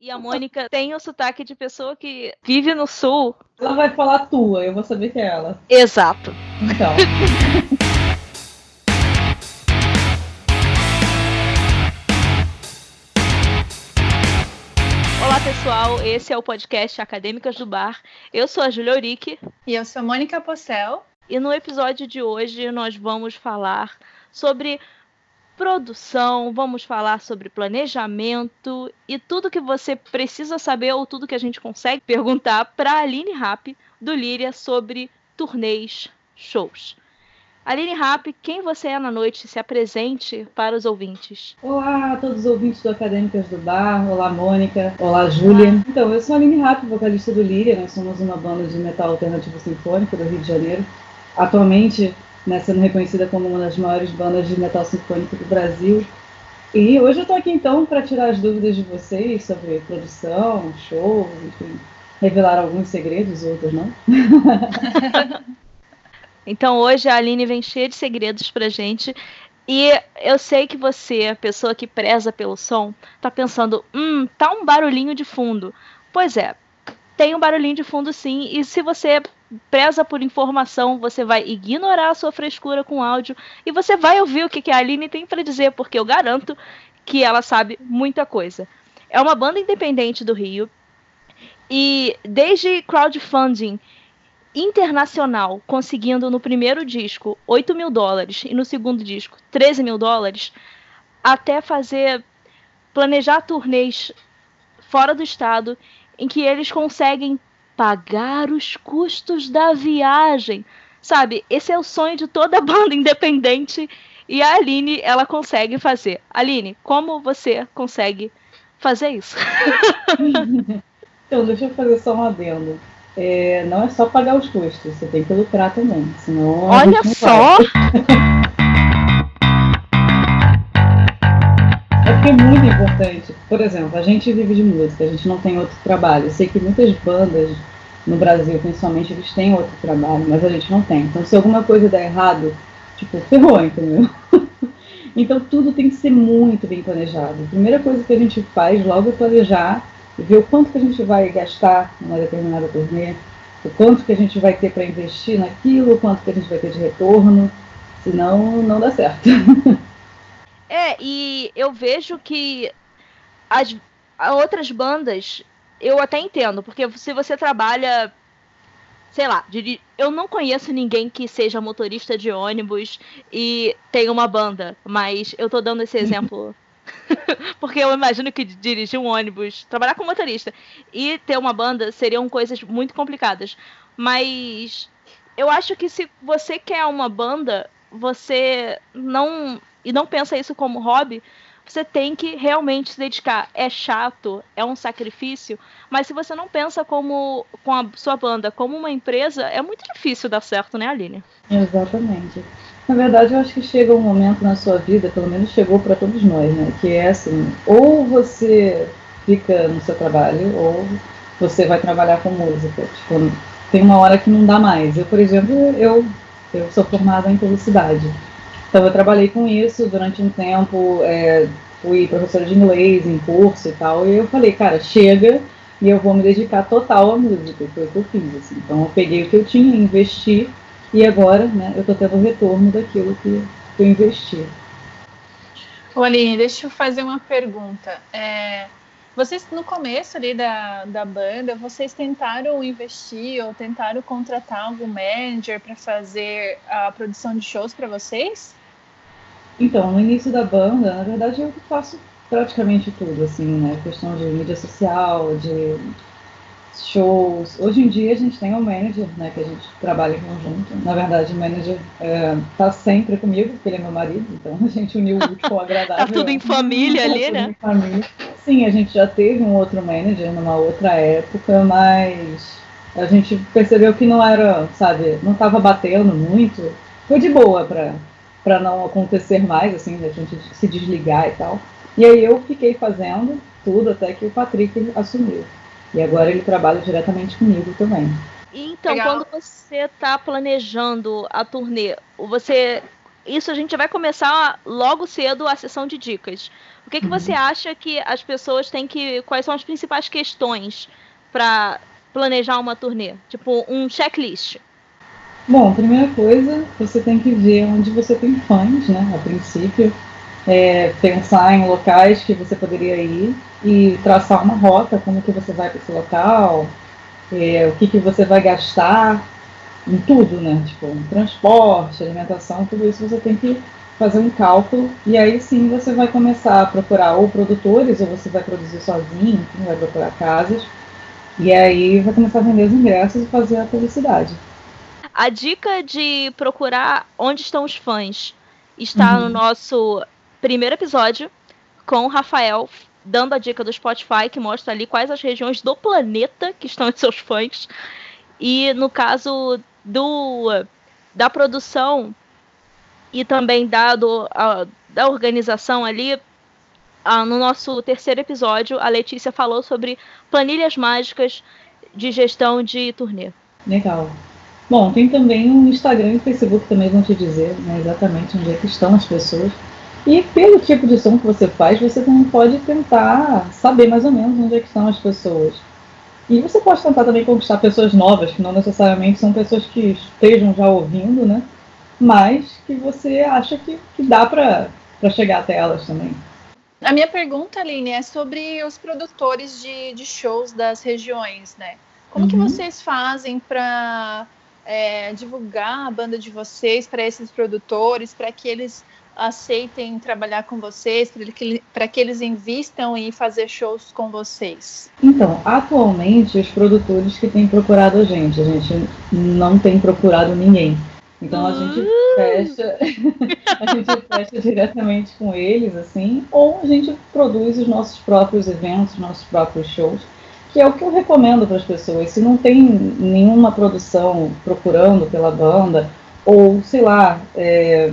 E a Mônica tem o sotaque de pessoa que vive no sul. Ela vai falar tua, eu vou saber que é ela. Exato. Então. Olá, pessoal. Esse é o podcast Acadêmicas do Bar. Eu sou a Julia Urique. E eu sou a Mônica Possel. E no episódio de hoje nós vamos falar sobre produção, vamos falar sobre planejamento e tudo que você precisa saber ou tudo que a gente consegue perguntar para a Aline Rapp do Líria sobre turnês, shows. Aline Rapp, quem você é na noite? Se apresente para os ouvintes. Olá a todos os ouvintes do Acadêmicas do Bar. Olá, Mônica. Olá, Júlia. Então, eu sou a Aline Rapp, vocalista do Líria. Nós somos uma banda de metal alternativo sinfônico do Rio de Janeiro. Atualmente, né, sendo reconhecida como uma das maiores bandas de metal sinfônico do Brasil. E hoje eu estou aqui então para tirar as dúvidas de vocês sobre produção, shows, enfim, revelar alguns segredos, outros não. então hoje a Aline vem cheia de segredos pra gente. E eu sei que você, pessoa que preza pelo som, tá pensando, hum, tá um barulhinho de fundo. Pois é, tem um barulhinho de fundo sim, e se você preza por informação, você vai ignorar a sua frescura com áudio e você vai ouvir o que a Aline tem para dizer, porque eu garanto que ela sabe muita coisa. É uma banda independente do Rio e desde crowdfunding internacional, conseguindo no primeiro disco 8 mil dólares e no segundo disco 13 mil dólares, até fazer planejar turnês fora do estado em que eles conseguem pagar os custos da viagem. Sabe, esse é o sonho de toda banda independente e a Aline, ela consegue fazer. Aline, como você consegue fazer isso? então, deixa eu fazer só um adendo. É, não é só pagar os custos, você tem que lucrar também, senão. Olha só! É muito importante. Por exemplo, a gente vive de música, a gente não tem outro trabalho. Eu sei que muitas bandas no Brasil, principalmente, eles têm outro trabalho, mas a gente não tem. Então, se alguma coisa der errado, tipo, ferrou, entendeu? então, tudo tem que ser muito bem planejado. A primeira coisa que a gente faz logo é planejar e ver o quanto que a gente vai gastar numa determinada turnê, o quanto que a gente vai ter para investir naquilo, o quanto que a gente vai ter de retorno, senão não dá certo. É, e eu vejo que as outras bandas, eu até entendo, porque se você trabalha, sei lá, eu não conheço ninguém que seja motorista de ônibus e tenha uma banda, mas eu tô dando esse exemplo. porque eu imagino que dirigir um ônibus, trabalhar com motorista e ter uma banda seriam coisas muito complicadas. Mas eu acho que se você quer uma banda, você não e não pensa isso como hobby, você tem que realmente se dedicar. É chato, é um sacrifício, mas se você não pensa como com a sua banda como uma empresa, é muito difícil dar certo, né, Aline? Exatamente. Na verdade, eu acho que chega um momento na sua vida, pelo menos chegou para todos nós, né? Que é assim, ou você fica no seu trabalho, ou você vai trabalhar com música. Tipo, tem uma hora que não dá mais. Eu, por exemplo, eu, eu sou formada em publicidade. Então eu trabalhei com isso durante um tempo, é, fui professora de inglês em curso e tal, e eu falei, cara, chega e eu vou me dedicar total à música, foi o que eu fiz. Assim. Então eu peguei o que eu tinha, investi e agora né, eu estou tendo o retorno daquilo que, eu investi. Ô Aline, deixa eu fazer uma pergunta. É, vocês, no começo ali da, da banda, vocês tentaram investir ou tentaram contratar algum manager para fazer a produção de shows para vocês? Então, no início da banda, na verdade eu faço praticamente tudo, assim, né? Questão de mídia social, de shows. Hoje em dia a gente tem um manager, né, que a gente trabalha em conjunto. Na verdade, o manager é, sempre comigo, porque ele é meu marido, então a gente uniu o útil ao agradável. tá tudo em família tá ali, né? Família. Sim, a gente já teve um outro manager numa outra época, mas a gente percebeu que não era, sabe, não estava batendo muito. Foi de boa para para não acontecer mais, assim, a gente se desligar e tal. E aí eu fiquei fazendo tudo até que o Patrick assumiu. E agora ele trabalha diretamente comigo também. Então, Legal. quando você está planejando a turnê, você isso a gente vai começar logo cedo a sessão de dicas. O que, que uhum. você acha que as pessoas têm que. Quais são as principais questões para planejar uma turnê? Tipo, um checklist. Bom, primeira coisa, você tem que ver onde você tem fãs, né? A princípio. É, pensar em locais que você poderia ir e traçar uma rota, como que você vai para esse local, é, o que, que você vai gastar em tudo, né? Tipo, transporte, alimentação, tudo isso você tem que fazer um cálculo e aí sim você vai começar a procurar ou produtores ou você vai produzir sozinho, enfim, vai procurar casas e aí vai começar a vender os ingressos e fazer a publicidade. A dica de procurar onde estão os fãs está uhum. no nosso primeiro episódio com o Rafael dando a dica do Spotify que mostra ali quais as regiões do planeta que estão os seus fãs. E no caso do da produção e também dado a, da organização ali, a, no nosso terceiro episódio, a Letícia falou sobre planilhas mágicas de gestão de turnê. Legal. Bom, tem também o Instagram e o Facebook também vão te dizer né, exatamente onde é que estão as pessoas. E pelo tipo de som que você faz, você também pode tentar saber mais ou menos onde é que estão as pessoas. E você pode tentar também conquistar pessoas novas, que não necessariamente são pessoas que estejam já ouvindo, né? mas que você acha que, que dá para chegar até elas também. A minha pergunta, Aline, é sobre os produtores de, de shows das regiões, né? Como uhum. que vocês fazem para é, divulgar a banda de vocês para esses produtores, para que eles aceitem trabalhar com vocês, para que, que eles invistam em fazer shows com vocês? Então, atualmente, os produtores que têm procurado a gente, a gente não tem procurado ninguém. Então a gente ah. fecha, a gente fecha diretamente com eles, assim, ou a gente produz os nossos próprios eventos, nossos próprios shows, que é o que eu recomendo para as pessoas. Se não tem nenhuma produção procurando pela banda, ou sei lá, é,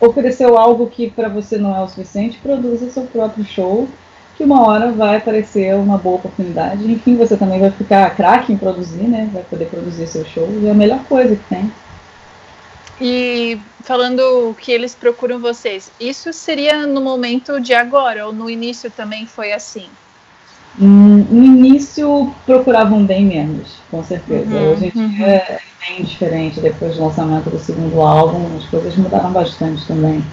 ofereceu algo que para você não é o suficiente, produza seu próprio show, que uma hora vai aparecer uma boa oportunidade. Enfim, você também vai ficar craque em produzir, né? Vai poder produzir seu show, e é a melhor coisa que tem. E falando que eles procuram vocês, isso seria no momento de agora ou no início também foi assim? No início procuravam bem menos, com certeza. Uhum, Hoje em uhum. é bem diferente depois do lançamento do segundo álbum, as coisas mudaram bastante também.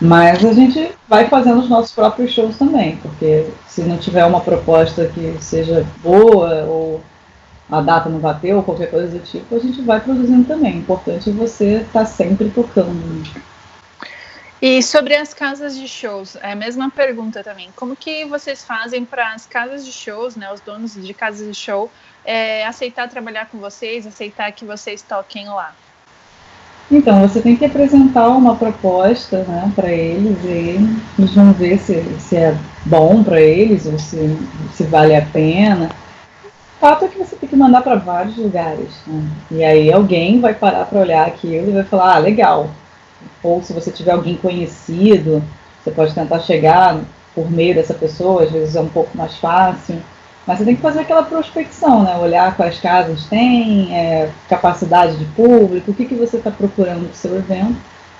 Mas a gente vai fazendo os nossos próprios shows também, porque se não tiver uma proposta que seja boa ou a data não bateu, ou qualquer coisa do tipo, a gente vai produzindo também. O importante é você estar tá sempre tocando. E sobre as casas de shows, é a mesma pergunta também. Como que vocês fazem para as casas de shows, né, os donos de casas de show, é, aceitar trabalhar com vocês, aceitar que vocês toquem lá? Então, você tem que apresentar uma proposta né, para eles e eles vão ver se, se é bom para eles ou se, se vale a pena fato é que você tem que mandar para vários lugares. Né? E aí alguém vai parar para olhar aquilo e vai falar, ah, legal. Ou se você tiver alguém conhecido, você pode tentar chegar por meio dessa pessoa, às vezes é um pouco mais fácil. Mas você tem que fazer aquela prospecção, né? Olhar quais casas tem, é, capacidade de público, o que, que você está procurando no seu evento,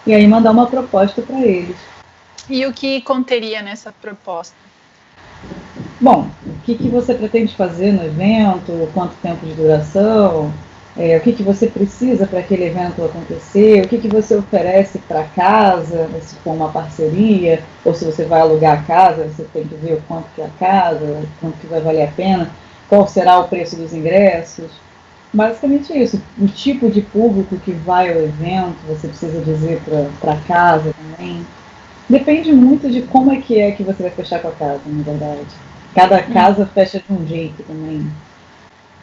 e aí mandar uma proposta para eles. E o que conteria nessa proposta? Bom, o que, que você pretende fazer no evento, quanto tempo de duração, é, o que, que você precisa para aquele evento acontecer, o que, que você oferece para casa, se for uma parceria, ou se você vai alugar a casa, você tem que ver o quanto que é a casa, quanto que vai valer a pena, qual será o preço dos ingressos. Basicamente isso, o tipo de público que vai ao evento, você precisa dizer para casa também. Depende muito de como é que é que você vai fechar com a casa, na verdade. Cada hum. casa fecha de um jeito também.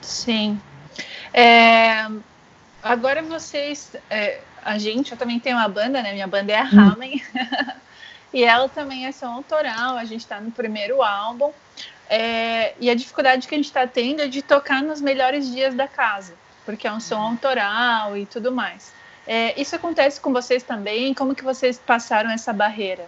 Sim. É, agora vocês. É, a gente, eu também tenho uma banda, né? Minha banda é a Ramen. Hum. e ela também é som autoral, a gente está no primeiro álbum. É, e a dificuldade que a gente está tendo é de tocar nos melhores dias da casa, porque é um som autoral e tudo mais. É, isso acontece com vocês também? Como que vocês passaram essa barreira?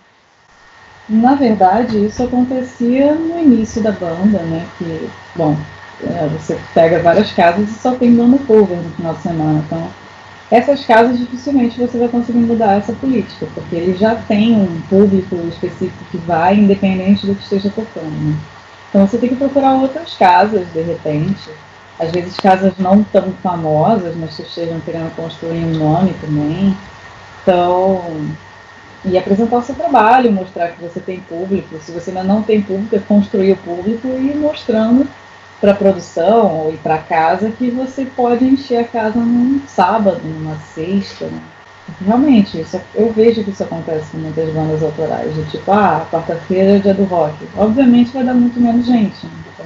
Na verdade, isso acontecia no início da banda, né? Que, bom, é, você pega várias casas e só tem banda cover no final de semana. Então, essas casas dificilmente você vai conseguir mudar essa política, porque ele já tem um público específico que vai, independente do que esteja tocando. Né? Então você tem que procurar outras casas, de repente. Às vezes casas não tão famosas, mas que estejam querendo construir um nome também. Então, e apresentar o seu trabalho, mostrar que você tem público. Se você ainda não tem público, é construir o público e ir mostrando para produção e para casa que você pode encher a casa num sábado, numa sexta. Né? Realmente, isso, eu vejo que isso acontece com muitas bandas autorais, de tipo, ah, quarta-feira é dia do rock. Obviamente vai dar muito menos gente. Né? Então,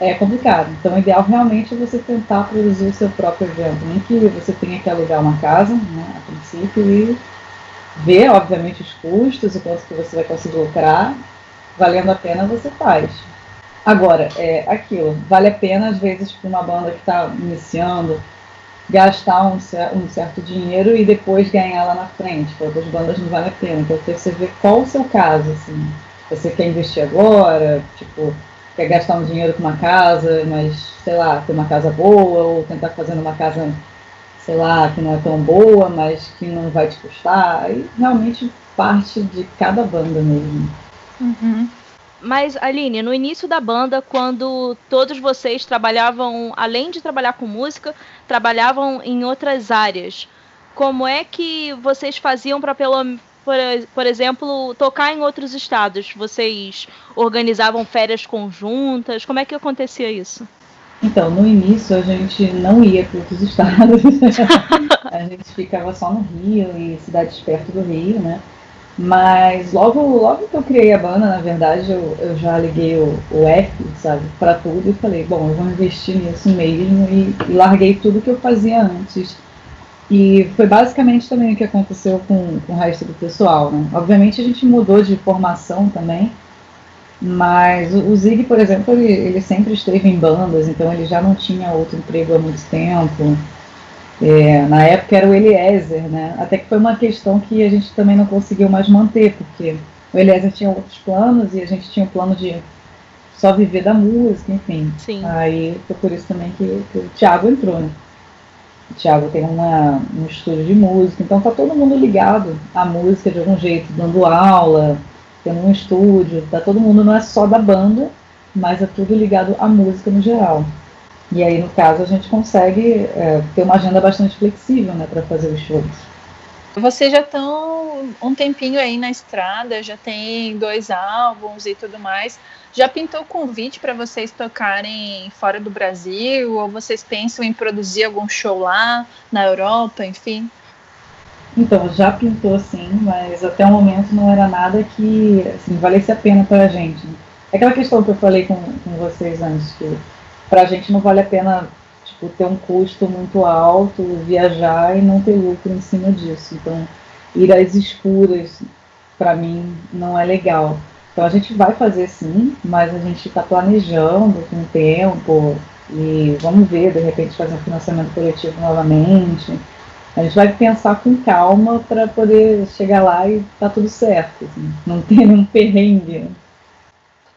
é complicado. Então o ideal realmente é você tentar produzir o seu próprio evento. Nem que você tenha que alugar uma casa, né, a princípio, e ver, obviamente, os custos e quanto que você vai conseguir lucrar. Valendo a pena, você faz. Agora, é aquilo, vale a pena, às vezes, para uma banda que está iniciando, gastar um, um, certo dinheiro e depois ganhar lá na frente. Para outras bandas não vale a pena. Então você vê qual o seu caso, assim. Você quer investir agora, tipo, quer gastar um dinheiro com uma casa, mas, sei lá, ter uma casa boa, ou tentar fazer uma casa, sei lá, que não é tão boa, mas que não vai te custar. Aí realmente parte de cada banda mesmo. Uhum. Mas, Aline, no início da banda, quando todos vocês trabalhavam, além de trabalhar com música, trabalhavam em outras áreas, como é que vocês faziam para, por, por exemplo, tocar em outros estados? Vocês organizavam férias conjuntas? Como é que acontecia isso? Então, no início a gente não ia para outros estados. a gente ficava só no Rio e cidades perto do Rio, né? Mas logo, logo que eu criei a banda, na verdade, eu, eu já liguei o, o F, sabe, para tudo e falei, bom, eu vou investir nisso mesmo e, e, larguei tudo que eu fazia antes. E foi basicamente também o que aconteceu com, com o resto do pessoal, né? Obviamente a gente mudou de formação também, mas o, o Zig, por exemplo, ele, ele sempre esteve em bandas, então ele já não tinha outro emprego há muito tempo. É, na época era o Eliezer, né? Até que foi uma questão que a gente também não conseguiu mais manter, porque o Eliezer tinha outros planos e a gente tinha o um plano de só viver da música, enfim. Sim. Aí foi por isso também que, que o Thiago entrou, né? O Thiago tem uma, um estúdio de música, então tá todo mundo ligado à música de algum jeito, dando aula, tendo um estúdio, tá todo mundo, não é só da banda, mas é tudo ligado à música no geral. E aí, no caso, a gente consegue é, ter uma agenda bastante flexível né, para fazer os shows. Vocês já estão um tempinho aí na estrada, já tem dois álbuns e tudo mais. Já pintou convite para vocês tocarem fora do Brasil? Ou vocês pensam em produzir algum show lá, na Europa, enfim? Então, já pintou sim, mas até o momento não era nada que assim, valesse a pena para a gente. É aquela questão que eu falei com, com vocês antes, que para a gente não vale a pena tipo, ter um custo muito alto, viajar e não ter lucro em cima disso. Então, ir às escuras, para mim, não é legal. Então, a gente vai fazer sim, mas a gente está planejando com o tempo e vamos ver, de repente, fazer um financiamento coletivo novamente. A gente vai pensar com calma para poder chegar lá e tá tudo certo, assim, não ter nenhum perrengue.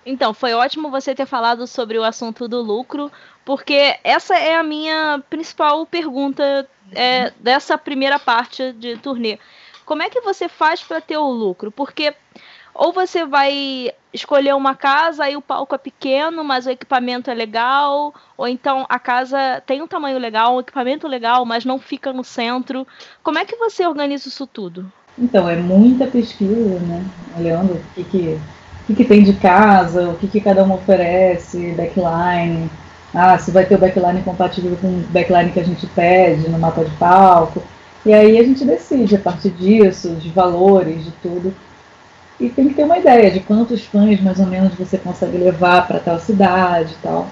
Então, foi ótimo você ter falado sobre o assunto do lucro, porque essa é a minha principal pergunta é, dessa primeira parte de turnê. Como é que você faz para ter o lucro? Porque ou você vai escolher uma casa e o palco é pequeno, mas o equipamento é legal, ou então a casa tem um tamanho legal, um equipamento legal, mas não fica no centro. Como é que você organiza isso tudo? Então, é muita pesquisa, né? Olhando o que, que que, que tem de casa, o que, que cada um oferece, backline, ah, se vai ter o backline compatível com o backline que a gente pede no mapa de palco. E aí a gente decide a partir disso, de valores, de tudo. E tem que ter uma ideia de quantos fãs mais ou menos você consegue levar para tal cidade e tal.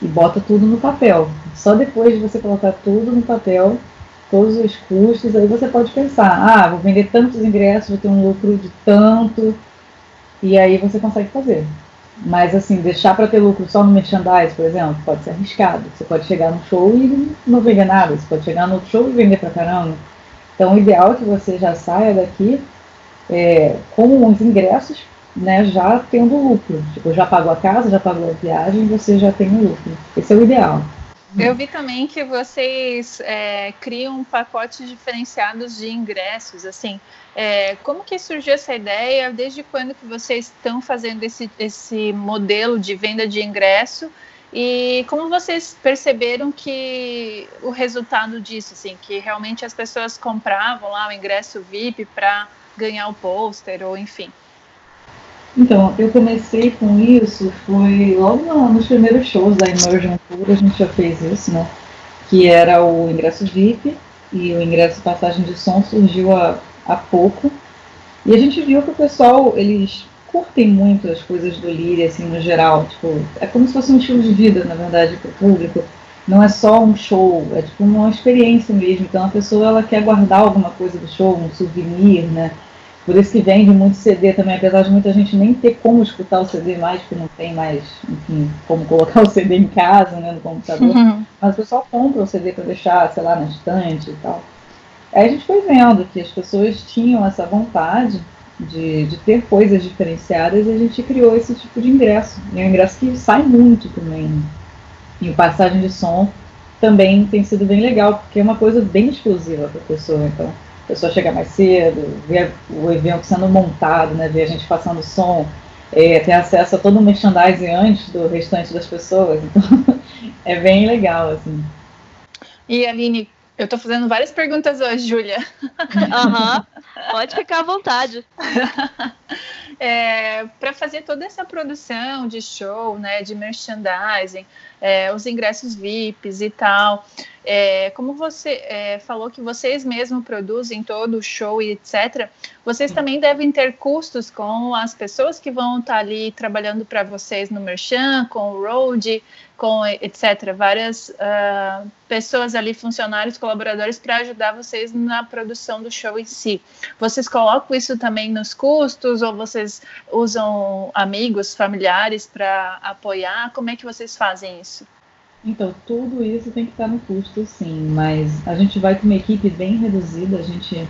E bota tudo no papel. Só depois de você colocar tudo no papel, todos os custos, aí você pode pensar, ah, vou vender tantos ingressos, vou ter um lucro de tanto, e aí você consegue fazer. Mas assim, deixar para ter lucro só no merchandise, por exemplo, pode ser arriscado. Você pode chegar no show e não vender nada. Você pode chegar no show e vender pra caramba. Então o ideal é que você já saia daqui é, com os ingressos, né, já tendo lucro. Tipo, já pagou a casa, já pagou a viagem, você já tem o lucro. Esse é o ideal. Eu vi também que vocês é, criam pacotes diferenciados de ingressos, assim. É, como que surgiu essa ideia? Desde quando que vocês estão fazendo esse, esse modelo de venda de ingresso? E como vocês perceberam que o resultado disso, assim, que realmente as pessoas compravam lá o ingresso VIP para ganhar o pôster ou enfim? Então, eu comecei com isso, foi logo nos primeiros shows da Immersion Tour, a gente já fez isso, né? Que era o ingresso VIP e o ingresso passagem de som surgiu há, há pouco. E a gente viu que o pessoal, eles curtem muito as coisas do Lyria, assim, no geral. Tipo, é como se fosse um estilo de vida, na verdade, para o público. Não é só um show, é tipo uma experiência mesmo. Então a pessoa, ela quer guardar alguma coisa do show, um souvenir, né? Por isso que vende muito CD também, apesar de muita gente nem ter como escutar o CD mais, porque não tem mais, enfim, como colocar o CD em casa, né, no computador. Uhum. Mas o pessoal compra o CD para deixar, sei lá, na estante e tal. Aí a gente foi vendo que as pessoas tinham essa vontade de, de ter coisas diferenciadas e a gente criou esse tipo de ingresso. E é um ingresso que sai muito também. E o passagem de som também tem sido bem legal, porque é uma coisa bem exclusiva para a pessoa. Então, a pessoa chega mais cedo, ver o evento sendo montado, né, ver a gente passando som, é, ter acesso a todo o merchandising antes do restante das pessoas. Então, é bem legal, assim. E Aline, eu estou fazendo várias perguntas hoje, Júlia. Aham, uhum. pode ficar à vontade. é, para fazer toda essa produção de show, né, de merchandising, é, os ingressos VIPs e tal, é, como você é, falou que vocês mesmos produzem todo o show e etc., vocês também devem ter custos com as pessoas que vão estar ali trabalhando para vocês no Merchan, com o Road, com etc. Várias uh, pessoas ali, funcionários, colaboradores, para ajudar vocês na produção do show em si. Vocês colocam isso também nos custos ou vocês usam amigos, familiares para apoiar? Como é que vocês fazem isso? Então, tudo isso tem que estar no custo, sim, mas a gente vai com uma equipe bem reduzida, a gente,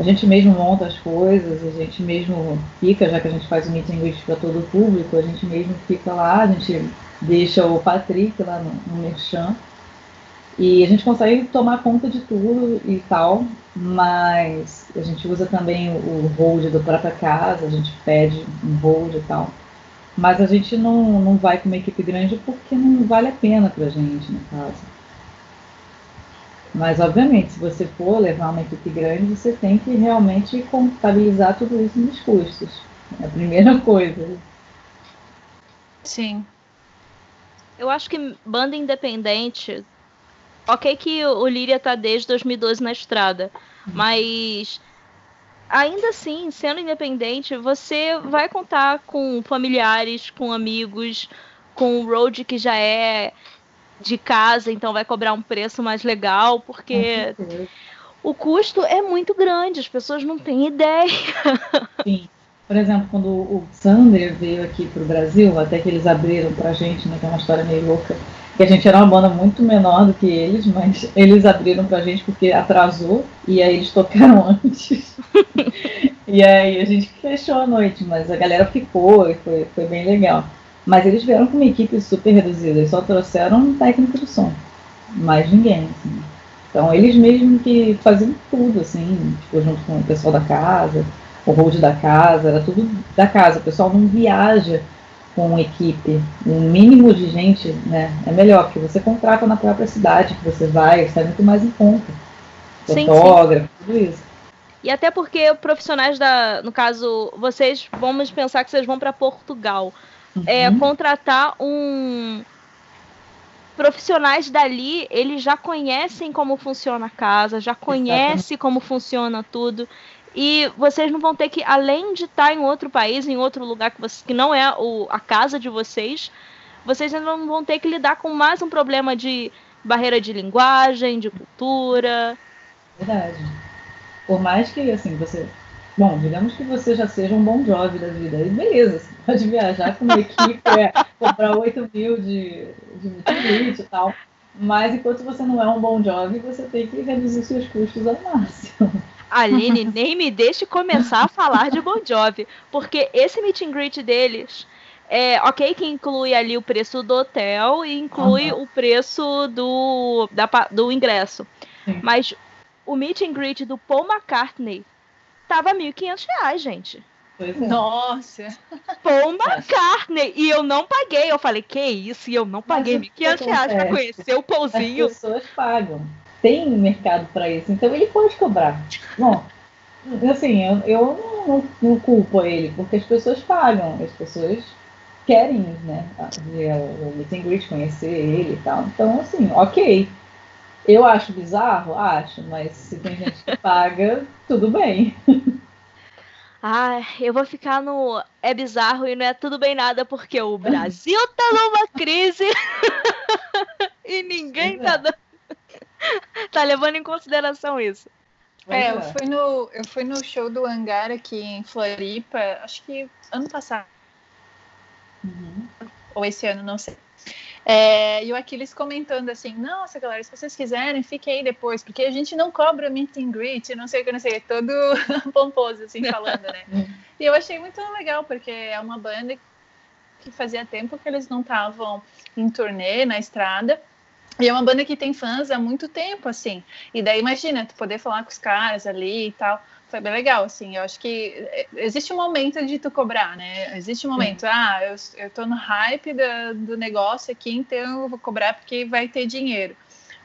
a gente mesmo monta as coisas, a gente mesmo fica, já que a gente faz o meeting para todo o público, a gente mesmo fica lá, a gente deixa o Patrick lá no, no Merchan, e a gente consegue tomar conta de tudo e tal, mas a gente usa também o hold da própria casa, a gente pede um hold e tal. Mas a gente não, não vai com uma equipe grande porque não vale a pena para a gente, no caso. Mas, obviamente, se você for levar uma equipe grande, você tem que realmente contabilizar tudo isso nos custos. É a primeira coisa. Sim. Eu acho que banda independente. Ok, que o Líria tá desde 2012 na estrada, uhum. mas ainda assim, sendo independente, você vai contar com familiares, com amigos, com o road que já é de casa, então vai cobrar um preço mais legal, porque o custo é muito grande, as pessoas não têm ideia. Sim. Por exemplo, quando o Sander veio aqui para o Brasil, até que eles abriram para a gente, né, que é uma história meio louca, que a gente era uma banda muito menor do que eles, mas eles abriram pra gente porque atrasou e aí eles tocaram antes. e aí a gente fechou a noite, mas a galera ficou e foi, foi bem legal. Mas eles vieram com uma equipe super reduzida, eles só trouxeram um técnico de som, mais ninguém. Assim. Então eles mesmo que faziam tudo, assim, tipo, junto com o pessoal da casa, o hold da casa, era tudo da casa, o pessoal não viaja com equipe, um mínimo de gente, né, é melhor, porque você contrata na própria cidade que você vai, está muito mais em conta. Fotógrafo, sim, sim. tudo isso. E até porque profissionais da, no caso, vocês, vamos pensar que vocês vão para Portugal, uhum. é, contratar um profissionais dali, eles já conhecem como funciona a casa, já conhecem como funciona tudo. E vocês não vão ter que, além de estar em outro país, em outro lugar que, você, que não é o, a casa de vocês, vocês ainda não vão ter que lidar com mais um problema de barreira de linguagem, de cultura. Verdade. Por mais que, assim, você. Bom, digamos que você já seja um bom job da vida. E beleza, você pode viajar com uma equipe, é, comprar 8 mil de, de e tal. Mas enquanto você não é um bom job, você tem que reduzir seus custos ao máximo. Aline, nem me deixe começar a falar de Bon Jovi, porque esse meet and greet deles é, ok que inclui ali o preço do hotel e inclui uhum. o preço do, da, do ingresso. Sim. Mas o meet and greet do Paul McCartney tava R$ 1.500, gente. É. Nossa! Paul McCartney! E eu não paguei. Eu falei, que isso? E eu não paguei R$ 1.500 pra conhecer o Paulzinho. As pessoas pagam. Tem mercado para isso. Então ele pode cobrar. Bom, assim, eu, eu não, não culpo ele, porque as pessoas pagam. As pessoas querem, né, ver o meet and greet, conhecer ele e tal. Então, assim, ok. Eu acho bizarro? Acho, mas se tem gente que paga, tudo bem. Ah, eu vou ficar no é bizarro e não é tudo bem nada porque o Brasil tá numa crise e ninguém tá dando... tá levando em consideração isso. É, eu fui no eu fui no show do Hangar aqui em Floripa, acho que ano passado. Uhum. Ou esse ano, não sei. É, e o Aquiles comentando assim, nossa galera, se vocês quiserem, fiquem aí depois, porque a gente não cobra meet and greet, não sei o que, não sei, todo pomposo assim, falando, né? e eu achei muito legal, porque é uma banda que fazia tempo que eles não estavam em turnê na estrada, e é uma banda que tem fãs há muito tempo, assim. E daí, imagina, tu poder falar com os caras ali e tal foi bem legal, assim. Eu acho que é, existe um momento de tu cobrar, né? Existe um momento, ah, eu, eu tô no hype do, do negócio aqui, então eu vou cobrar porque vai ter dinheiro.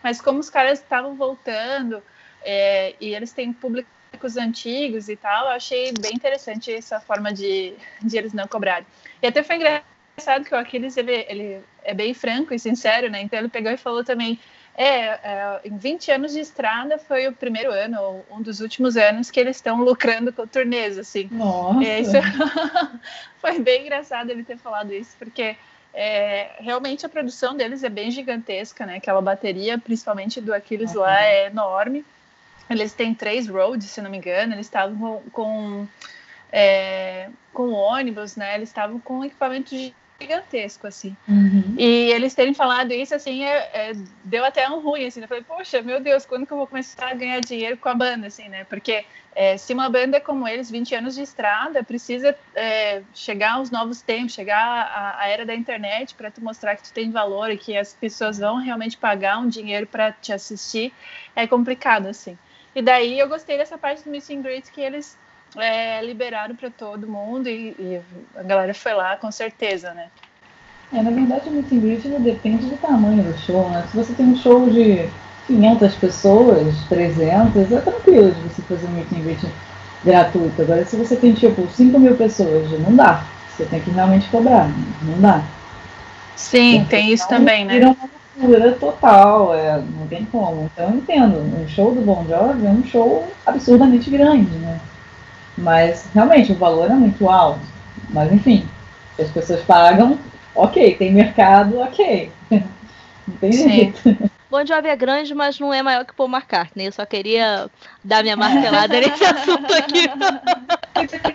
Mas como os caras estavam voltando é, e eles têm públicos antigos e tal, eu achei bem interessante essa forma de, de eles não cobrarem. E até foi engraçado que o Aquiles, ele, ele é bem franco e sincero, né? Então ele pegou e falou também é, é, em 20 anos de estrada foi o primeiro ano, ou um dos últimos anos, que eles estão lucrando com turnês, assim. Nossa! É, isso foi bem engraçado ele ter falado isso, porque é, realmente a produção deles é bem gigantesca, né? Aquela bateria, principalmente do Aquiles uhum. lá, é enorme. Eles têm três roads, se não me engano, eles estavam com, com, é, com ônibus, né? Eles estavam com equipamento de gigantesco, assim. Uhum. E eles terem falado isso, assim, é, é, deu até um ruim, assim. Eu falei, poxa, meu Deus, quando que eu vou começar a ganhar dinheiro com a banda, assim, né? Porque é, se uma banda como eles, 20 anos de estrada, precisa é, chegar aos novos tempos, chegar à, à era da internet para tu mostrar que tu tem valor e que as pessoas vão realmente pagar um dinheiro para te assistir, é complicado, assim. E daí eu gostei dessa parte do Missing Great que eles é, liberaram para todo mundo e, e, a galera foi lá com certeza, né? É, na verdade, o meet and greet depende do tamanho do show, né? Se você tem um show de 500 pessoas, 300, é tranquilo de você fazer um meet and greet gratuito. Agora, se você tem, tipo, 5 mil pessoas, não dá. Você tem que realmente cobrar, não dá. Sim, tem isso também, né? Uma loucura total, é, não tem como. Então, eu entendo, um show do Bon Jovi é um show absurdamente grande, né? Mas realmente o valor é muito alto. Mas enfim, se as pessoas pagam, ok, tem mercado, ok. Não tem Sim. jeito. Bon Jovi é grande, mas não é maior que Paul McCartney. Eu só queria dar minha martelada nesse assunto aqui.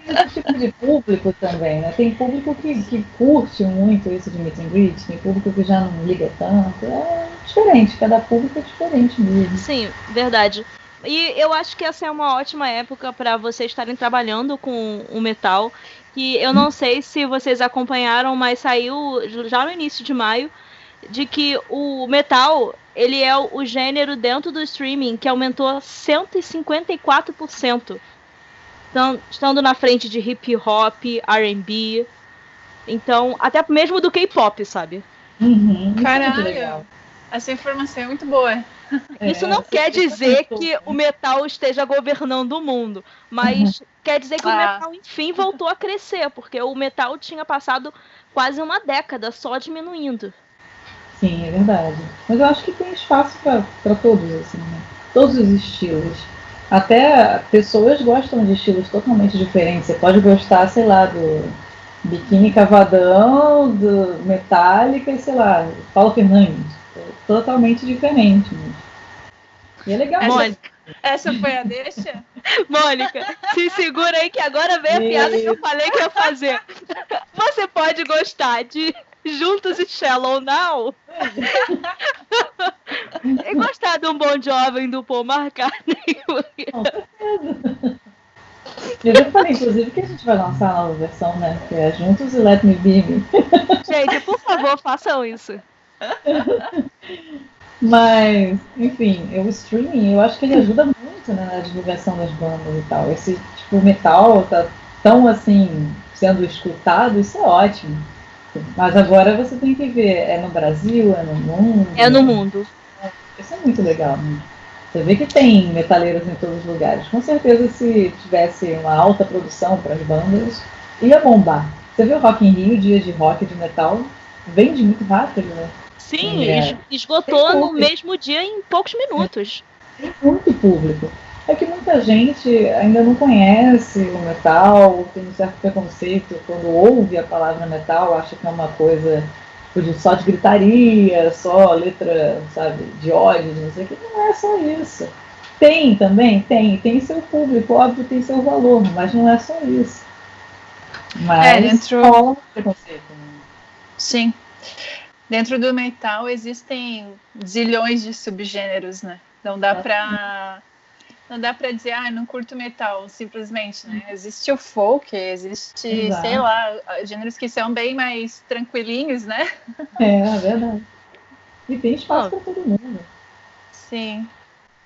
Tem tipo de público também, né? Tem público que, que curte muito isso de meet and greet, tem público que já não liga tanto. É diferente, cada público é diferente mesmo. Sim, verdade. E eu acho que essa é uma ótima época para vocês estarem trabalhando com o metal. Que eu não sei se vocês acompanharam, mas saiu já no início de maio de que o metal ele é o gênero dentro do streaming que aumentou 154%. Então, estando na frente de hip hop, R&B, então até mesmo do K-pop, sabe? Uhum, Caralho, essa informação é muito boa. É, Isso não quer dizer que o metal esteja governando o mundo, mas quer dizer que ah. o metal, enfim, voltou a crescer, porque o metal tinha passado quase uma década só diminuindo. Sim, é verdade. Mas eu acho que tem espaço para todos, assim, né? Todos os estilos. Até pessoas gostam de estilos totalmente diferentes. Você pode gostar, sei lá, do biquíni cavadão, do Metallica e sei lá, Paulo Fernandes totalmente diferente. Né? E é legal. Mônica, essa foi a deixa? Mônica, se segura aí que agora vem a piada que eu falei que ia fazer. Você pode gostar de Juntos e Shallow Now e gostar de um bom jovem do Paul McCartney. Eu já falei, inclusive, que a gente vai lançar a nova versão, né? Que é Juntos e Let Me Be Me. Gente, por favor, façam isso. Mas, enfim, o streaming, eu acho que ele ajuda muito né, na divulgação das bandas e tal. Esse tipo metal tá tão assim sendo escutado, isso é ótimo. Mas agora você tem que ver, é no Brasil, é no mundo. É no mundo. Isso é muito legal, né? Você vê que tem metaleiros em todos os lugares. Com certeza, se tivesse uma alta produção para as bandas, ia bombar. Você viu o Rock in Rio, dia de rock de metal, vende muito rápido, né? Sim, é. esgotou no mesmo dia em poucos minutos. Tem muito público. É que muita gente ainda não conhece o metal, tem um certo preconceito quando ouve a palavra metal, acha que é uma coisa só de gritaria, só letra, sabe, de ódio, não sei o que. Não é só isso. Tem também, tem, tem seu público, óbvio, tem seu valor, mas não é só isso. Mas é, dentro... preconceito. Né? Sim. Dentro do metal existem zilhões de subgêneros, né? Não dá pra não dá para dizer, ah, não curto metal, simplesmente, né? Existe o folk, existe, Exato. sei lá, gêneros que são bem mais tranquilinhos, né? É, é verdade. E tem espaço para todo mundo. Sim.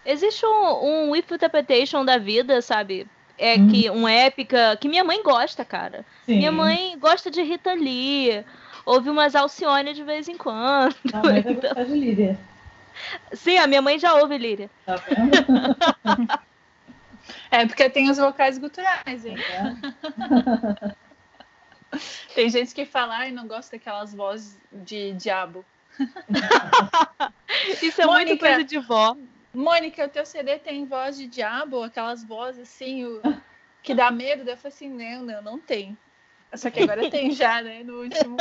Existe um, um interpretation da vida, sabe? É hum. que um épica que minha mãe gosta, cara. Sim. Minha mãe gosta de Rita Lee, ouve umas Alcione de vez em quando. Não, mas então... gostar de Lídia. Sim, a minha mãe já ouve Líria. Tá vendo? é porque tem os vocais guturais, hein? É. Tem gente que fala e não gosta daquelas vozes de diabo. Isso é Mônica, muito coisa de vó. Mônica, o teu CD tem voz de diabo, aquelas vozes assim, o, que dá medo. eu falei assim, não, não, não tem. Só que agora tem já, né? No último.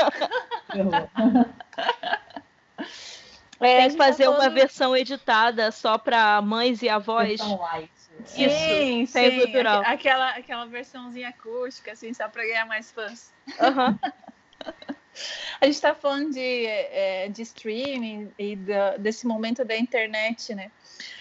É, Tem que fazer uma versão editada só para mães e avós. Sim, Isso, sim. Cultural. Aquela, aquela versãozinha acústica, assim, só para ganhar mais fãs. Uhum. a gente está falando de, é, de streaming e do, desse momento da internet, né?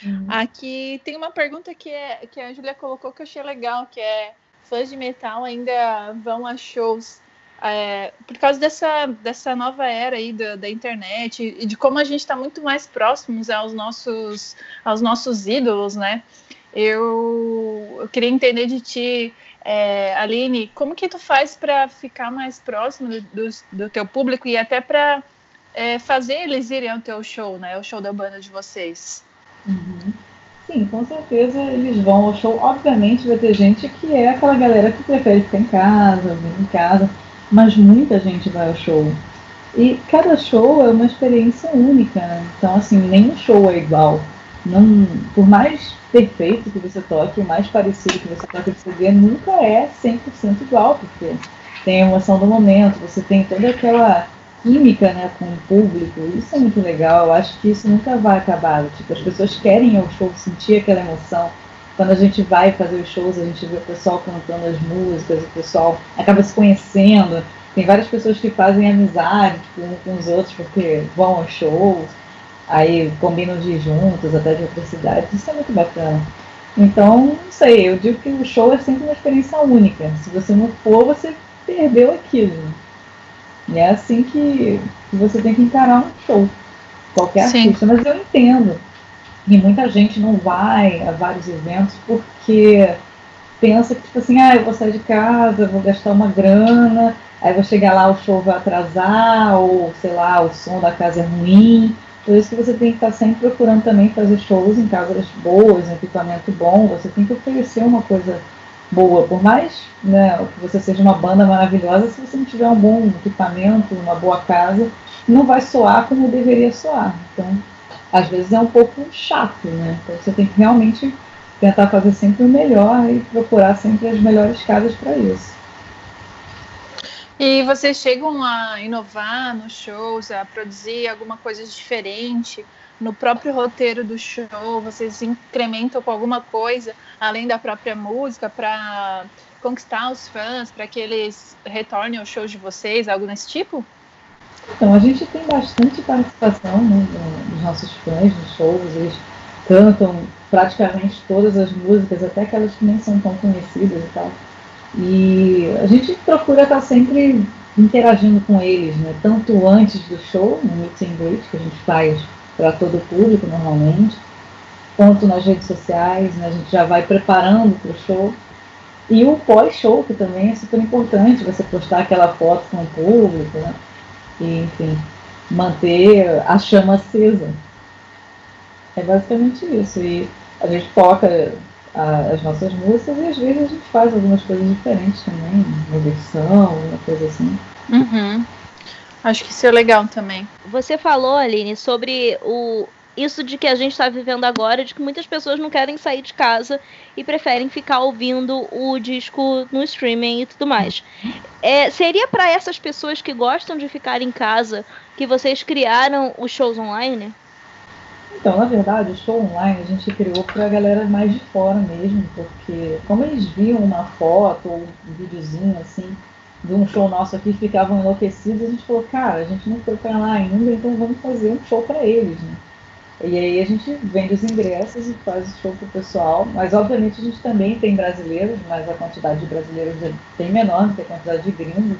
Uhum. Aqui tem uma pergunta que, é, que a Julia colocou que eu achei legal, que é fãs de metal ainda vão a shows é, por causa dessa, dessa nova era aí da, da internet e de como a gente está muito mais próximos aos nossos, aos nossos ídolos, né? Eu, eu queria entender de ti, é, Aline, como que tu faz para ficar mais próximo do, do, do, teu público e até para é, fazer eles irem ao teu show, né? O show da banda de vocês. Uhum. Sim, com certeza eles vão ao show. Obviamente vai ter gente que é aquela galera que prefere ficar em casa, vir em casa mas muita gente vai ao show. E cada show é uma experiência única, né? então assim, nenhum show é igual. Não, por mais perfeito que você toque, o mais parecido que você toque de CD, nunca é 100% igual, porque tem a emoção do momento, você tem toda aquela química né, com o público, isso é muito legal, eu acho que isso nunca vai acabar. Tipo, as pessoas querem ao show, sentir aquela emoção. Quando a gente vai fazer os shows, a gente vê o pessoal cantando as músicas, o pessoal acaba se conhecendo. Tem várias pessoas que fazem amizade tipo, um com os outros porque vão aos shows, aí combinam de ir juntos, até de outras cidades. Isso é muito bacana. Então, não sei, eu digo que o show é sempre uma experiência única. Se você não for, você perdeu aquilo. E é assim que, que você tem que encarar um show. Qualquer Sim. artista. Mas eu entendo e muita gente não vai a vários eventos porque pensa que, tipo assim, ah, eu vou sair de casa, vou gastar uma grana, aí vou chegar lá, o show vai atrasar, ou sei lá, o som da casa é ruim. Por isso que você tem que estar sempre procurando também fazer shows em casas boas, em equipamento bom, você tem que oferecer uma coisa boa. Por mais né, que você seja uma banda maravilhosa, se você não tiver um bom equipamento, uma boa casa, não vai soar como deveria soar. Então, às vezes é um pouco chato, né? Então você tem que realmente tentar fazer sempre o melhor e procurar sempre as melhores casas para isso. E vocês chegam a inovar nos shows, a produzir alguma coisa diferente no próprio roteiro do show? Vocês incrementam com alguma coisa além da própria música para conquistar os fãs, para que eles retornem aos shows de vocês, algo desse tipo? Então, a gente tem bastante participação né, dos nossos fãs nos shows, eles cantam praticamente todas as músicas, até aquelas que nem são tão conhecidas e tal. E a gente procura estar sempre interagindo com eles, né? tanto antes do show, no Meet and Greet, que a gente faz para todo o público normalmente, quanto nas redes sociais, né? a gente já vai preparando para o show. E o pós-show, que também é super importante, você postar aquela foto com o público, né? e, enfim, manter a chama acesa. É basicamente isso. E a gente toca a, as nossas músicas e às vezes a gente faz algumas coisas diferentes também, uma versão, uma coisa assim. Uhum. Acho que isso é legal também. Você falou, Aline, sobre o isso de que a gente está vivendo agora, de que muitas pessoas não querem sair de casa e preferem ficar ouvindo o disco no streaming e tudo mais. É, seria para essas pessoas que gostam de ficar em casa que vocês criaram os shows online? Então, na verdade, o show online a gente criou para a galera mais de fora mesmo, porque como eles viam uma foto ou um videozinho assim de um show nosso aqui ficavam enlouquecidos, a gente falou, cara, a gente não foi para lá ainda, então vamos fazer um show para eles, né? E aí a gente vende os ingressos e faz o show pro pessoal, mas obviamente a gente também tem brasileiros, mas a quantidade de brasileiros é bem menor do que a quantidade de gringos.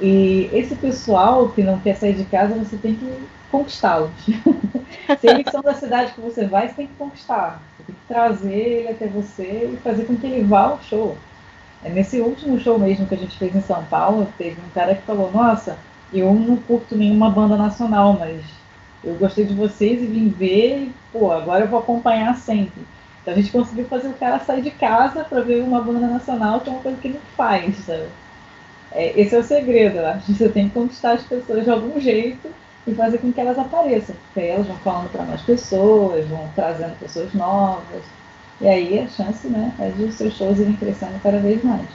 E esse pessoal que não quer sair de casa, você tem que conquistá-los. Se eles são da cidade que você vai, você tem que conquistar. Você tem que trazer ele até você e fazer com que ele vá ao show. É nesse último show mesmo que a gente fez em São Paulo, teve um cara que falou, nossa, eu não curto nenhuma banda nacional, mas eu gostei de vocês e vim ver, e, pô, agora eu vou acompanhar sempre. Então a gente conseguiu fazer o cara sair de casa para ver uma banda nacional, que é uma coisa que ele faz, sabe? É, esse é o segredo, eu acho. Você tem que conquistar as pessoas de algum jeito e fazer com que elas apareçam, porque elas vão falando para mais pessoas, vão trazendo pessoas novas. E aí a chance né, é de os seus shows irem crescendo cada vez mais.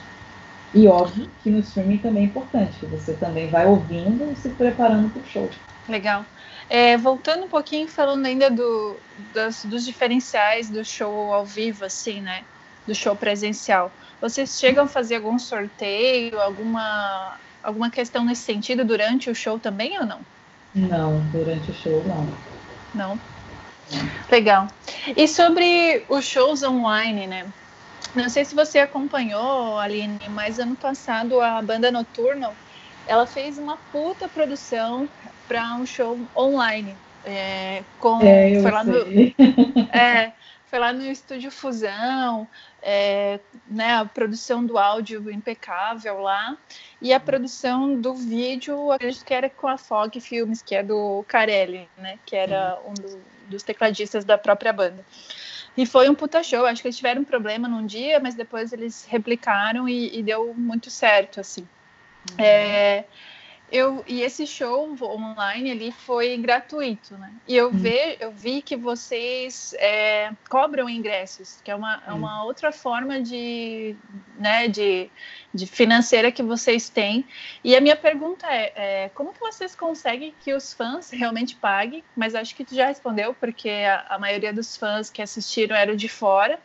E óbvio que no streaming também é importante, que você também vai ouvindo e se preparando para o show. Legal. É, voltando um pouquinho, falando ainda do, das, dos diferenciais do show ao vivo, assim, né? Do show presencial. Vocês chegam a fazer algum sorteio, alguma, alguma questão nesse sentido durante o show também ou não? Não, durante o show não. Não? Legal. E sobre os shows online, né? Não sei se você acompanhou, Aline, mas ano passado a banda Noturno ela fez uma puta produção para um show online. É, com, é, foi, lá no, é, foi lá no Estúdio Fusão, é, né, a produção do áudio impecável lá, e a produção do vídeo, acredito que era com a Fog Filmes, que é do Carelli, né, que era um do, dos tecladistas da própria banda. E foi um puta show, acho que eles tiveram um problema num dia, mas depois eles replicaram e, e deu muito certo, assim. Uhum. É, eu, e esse show online ali foi gratuito, né? E eu, uhum. eu vi que vocês é, cobram ingressos, que é uma, é uma outra forma de, né, de, de financeira que vocês têm. E a minha pergunta é, é, como que vocês conseguem que os fãs realmente paguem? Mas acho que tu já respondeu, porque a, a maioria dos fãs que assistiram eram de fora.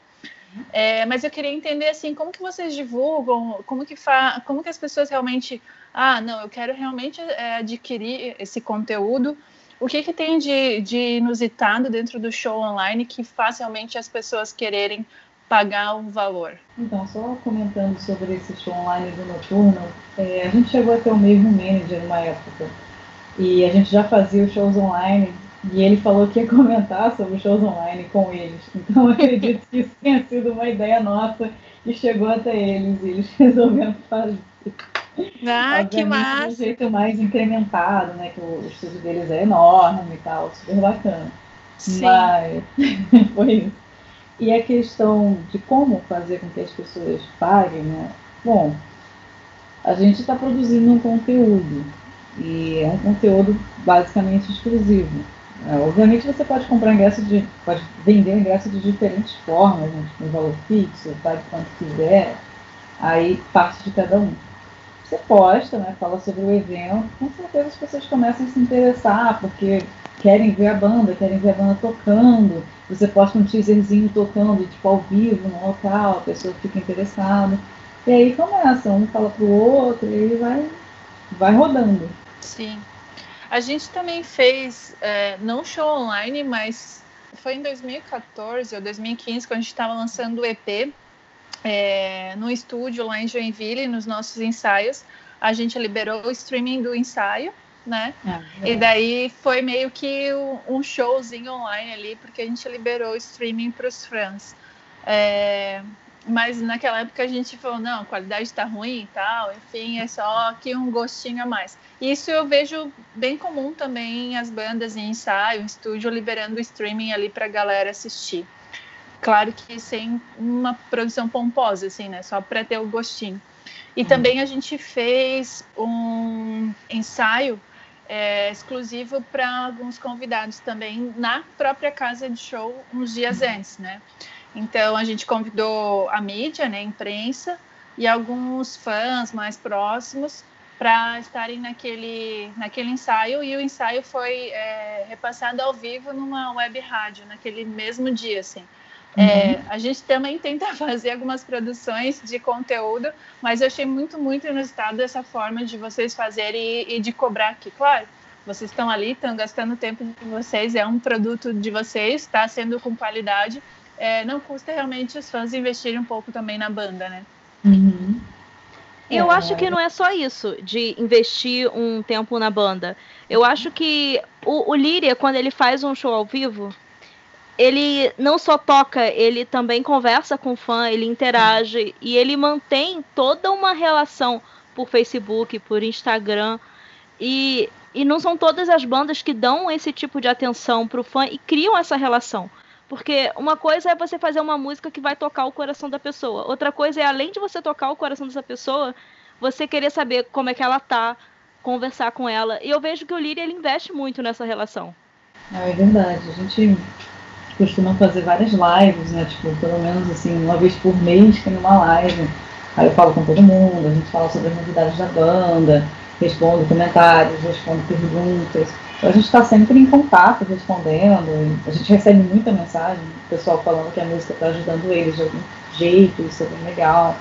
É, mas eu queria entender assim, como que vocês divulgam, como que fa como que as pessoas realmente, ah, não, eu quero realmente é, adquirir esse conteúdo. O que, que tem de, de inusitado dentro do show online que faz realmente as pessoas quererem pagar um valor? Então, só comentando sobre esse show online do Noturno, é, a gente chegou a ter o mesmo manager numa época e a gente já fazia os shows online e ele falou que ia comentar sobre shows online com eles. Então acredito que isso tenha sido uma ideia nossa e chegou até eles e eles resolveram fazer. Ah, que massa! De um jeito mais incrementado, né? Que o estúdio deles é enorme e tal, super bacana. Sim. Mas foi isso. E a questão de como fazer com que as pessoas paguem, né? Bom, a gente está produzindo um conteúdo e é um conteúdo basicamente exclusivo. É, obviamente você pode comprar ingresso de. pode vender ingresso de diferentes formas, né? com valor fixo, pague quanto quiser, aí parte de cada um. Você posta, né? Fala sobre o evento, com certeza as pessoas começam a se interessar, porque querem ver a banda, querem ver a banda tocando. Você posta um teaserzinho tocando, tipo, ao vivo, no local, a pessoa fica interessada. E aí começa, um fala pro outro, e aí vai, vai rodando. Sim. A gente também fez, é, não show online, mas foi em 2014 ou 2015, quando a gente estava lançando o EP, é, no estúdio lá em Joinville, nos nossos ensaios, a gente liberou o streaming do ensaio, né? É, e daí foi meio que um showzinho online ali, porque a gente liberou o streaming para os fãs. É, mas naquela época a gente falou, não, a qualidade está ruim e tal, enfim, é só aqui um gostinho a mais. Isso eu vejo bem comum também as bandas em ensaio, em estúdio, liberando o streaming ali para a galera assistir. Claro que sem uma produção pomposa, assim, né? Só para ter o gostinho. E também a gente fez um ensaio é, exclusivo para alguns convidados também na própria casa de show uns dias antes, né? Então a gente convidou a mídia, né, a imprensa e alguns fãs mais próximos para estarem naquele, naquele ensaio e o ensaio foi é, repassado ao vivo numa web rádio naquele mesmo dia, assim. É, uhum. É, a gente também tenta fazer algumas produções de conteúdo, mas eu achei muito, muito inusitado essa forma de vocês fazerem e, e de cobrar aqui. Claro, vocês estão ali, estão gastando tempo de vocês, é um produto de vocês, está sendo com qualidade. É, não custa realmente os fãs investirem um pouco também na banda, né? Uhum. Eu é. acho que não é só isso, de investir um tempo na banda. Eu acho que o, o Líria, quando ele faz um show ao vivo, ele não só toca, ele também conversa com o fã, ele interage e ele mantém toda uma relação por Facebook, por Instagram. E, e não são todas as bandas que dão esse tipo de atenção pro fã e criam essa relação. Porque uma coisa é você fazer uma música que vai tocar o coração da pessoa. Outra coisa é, além de você tocar o coração dessa pessoa, você querer saber como é que ela tá, conversar com ela. E eu vejo que o Lyria ele investe muito nessa relação. É, é verdade. A gente costuma fazer várias lives, né? Tipo, pelo menos assim, uma vez por mês tem uma live. Aí eu falo com todo mundo, a gente fala sobre as novidades da banda, respondo comentários, respondo perguntas. Então a gente está sempre em contato, respondendo. A gente recebe muita mensagem, o pessoal falando que a música está ajudando eles de algum jeito, isso é bem legal.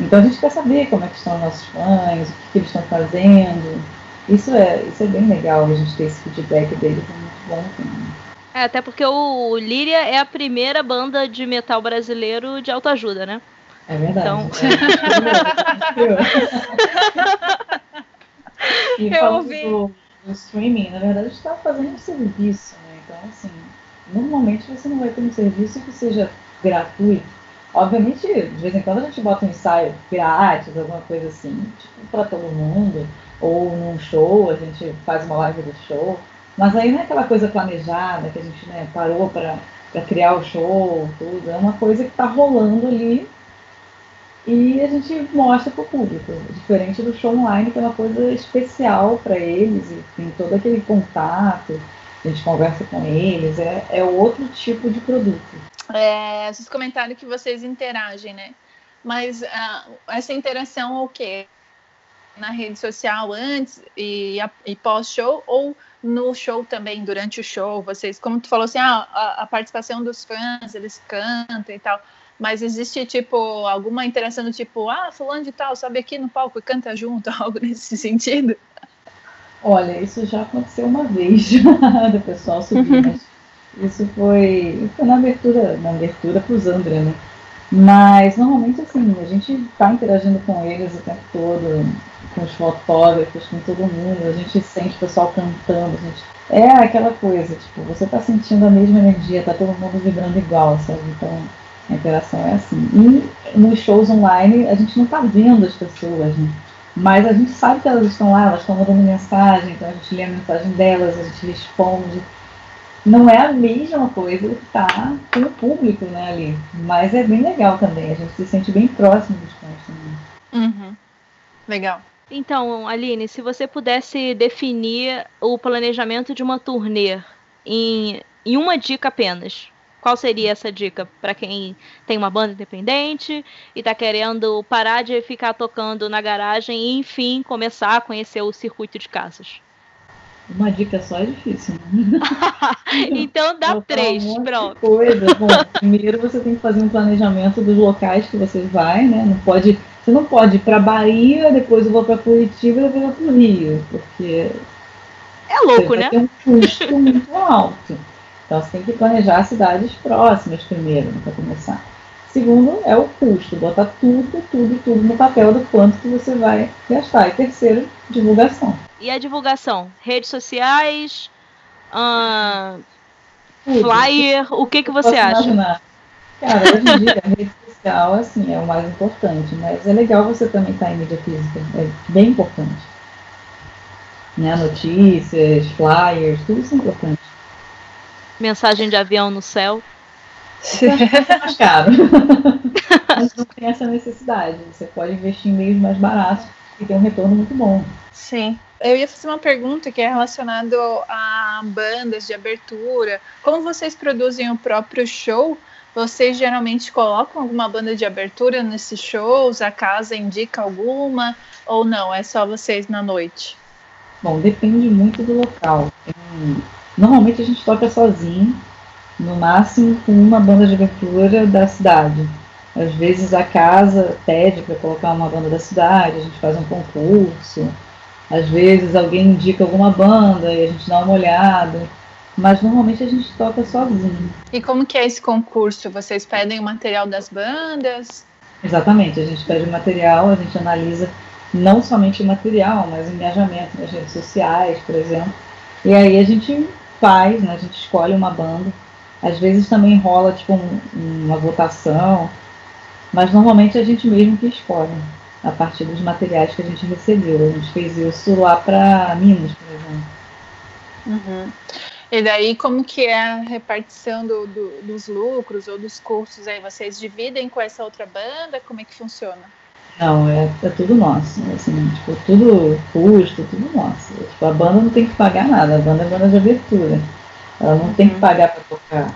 Então a gente quer saber como é que estão os nossos fãs, o que, que eles estão fazendo. Isso é, isso é bem legal, a gente ter esse feedback deles, é muito bom também. É, até porque o Líria é a primeira banda de metal brasileiro de autoajuda, né? É verdade. Então... É. e Eu ouvi. Do, do, streaming, na verdade, está fazendo um serviço, né? Então, assim, normalmente você não vai ter um serviço que seja gratuito. Obviamente, de vez em quando a gente bota um ensaio grátis, alguma coisa assim, tipo, para todo mundo. Ou num show, a gente faz uma live do show. Mas aí não é aquela coisa planejada que a gente né, parou para criar o show, tudo. É uma coisa que está rolando ali e a gente mostra para o público. Diferente do show online, que é uma coisa especial para eles e tem todo aquele contato, a gente conversa com eles, é, é outro tipo de produto. É, vocês comentaram que vocês interagem, né? Mas uh, essa interação o quê? Na rede social antes e, e pós-show ou no show também, durante o show, vocês, como tu falou assim, ah, a, a, participação dos fãs, eles cantam e tal, mas existe, tipo, alguma interação do tipo, ah, fulano de tal, sobe aqui no palco e canta junto, algo nesse sentido? Olha, isso já aconteceu uma vez, do pessoal subir, mas isso foi, foi na abertura, na abertura para os André, né? Mas normalmente assim, a gente está interagindo com eles o tempo todo, com os fotógrafos, com todo mundo, a gente sente o pessoal cantando, a gente... é aquela coisa, tipo, você está sentindo a mesma energia, tá todo mundo vibrando igual, sabe? Então a interação é assim. E nos shows online a gente não está vendo as pessoas, né? Mas a gente sabe que elas estão lá, elas estão mandando mensagem, então a gente lê a mensagem delas, a gente responde não é a mesma coisa que tá com o público né, ali. Mas é bem legal também. A gente se sente bem próximo dos fãs também. Uhum. Legal. Então, Aline, se você pudesse definir o planejamento de uma turnê em, em uma dica apenas, qual seria essa dica para quem tem uma banda independente e está querendo parar de ficar tocando na garagem e, enfim, começar a conhecer o circuito de casas? Uma dica só é difícil, né? então dá três, um pronto. Coisa. Bom, primeiro você tem que fazer um planejamento dos locais que você vai, né? Não pode, você não pode ir para Bahia, depois eu vou para Curitiba e depois eu vou para o Rio, porque é louco, né? Tem um custo muito alto. Então você tem que planejar cidades próximas primeiro, para começar. Segundo é o custo, botar tudo, tudo, tudo no papel do quanto que você vai gastar. E terceiro, divulgação. E a divulgação? Redes sociais, uh, flyer, o que, que você acha? Imaginar. Cara, hoje em dia a rede social assim, é o mais importante, mas é legal você também estar em mídia física, é bem importante. Né? Notícias, flyers, tudo isso é importante. Mensagem de avião no céu. É mais caro. Mas não tem essa necessidade. Você pode investir em meios mais baratos e ter um retorno muito bom. Sim. Eu ia fazer uma pergunta que é relacionada a bandas de abertura. Como vocês produzem o próprio show? Vocês geralmente colocam alguma banda de abertura nesses shows? A casa indica alguma? Ou não? É só vocês na noite? Bom, depende muito do local. Normalmente a gente toca sozinho, no máximo com uma banda de abertura da cidade. Às vezes a casa pede para colocar uma banda da cidade, a gente faz um concurso. Às vezes alguém indica alguma banda e a gente dá uma olhada. Mas normalmente a gente toca sozinho. E como que é esse concurso? Vocês pedem o material das bandas? Exatamente, a gente pede o material, a gente analisa não somente o material, mas o engajamento nas redes sociais, por exemplo. E aí a gente faz, né, a gente escolhe uma banda às vezes também rola tipo um, uma votação, mas normalmente a gente mesmo que escolhe, a partir dos materiais que a gente recebeu. A gente fez isso lá para Minas, por exemplo. Uhum. E daí, como que é a repartição do, do, dos lucros ou dos custos aí? Vocês dividem com essa outra banda? Como é que funciona? Não, é, é tudo nosso. Assim, tipo, tudo custo, tudo nosso. Tipo, a banda não tem que pagar nada, a banda é banda de abertura. Ela não tem que uhum. pagar para tocar.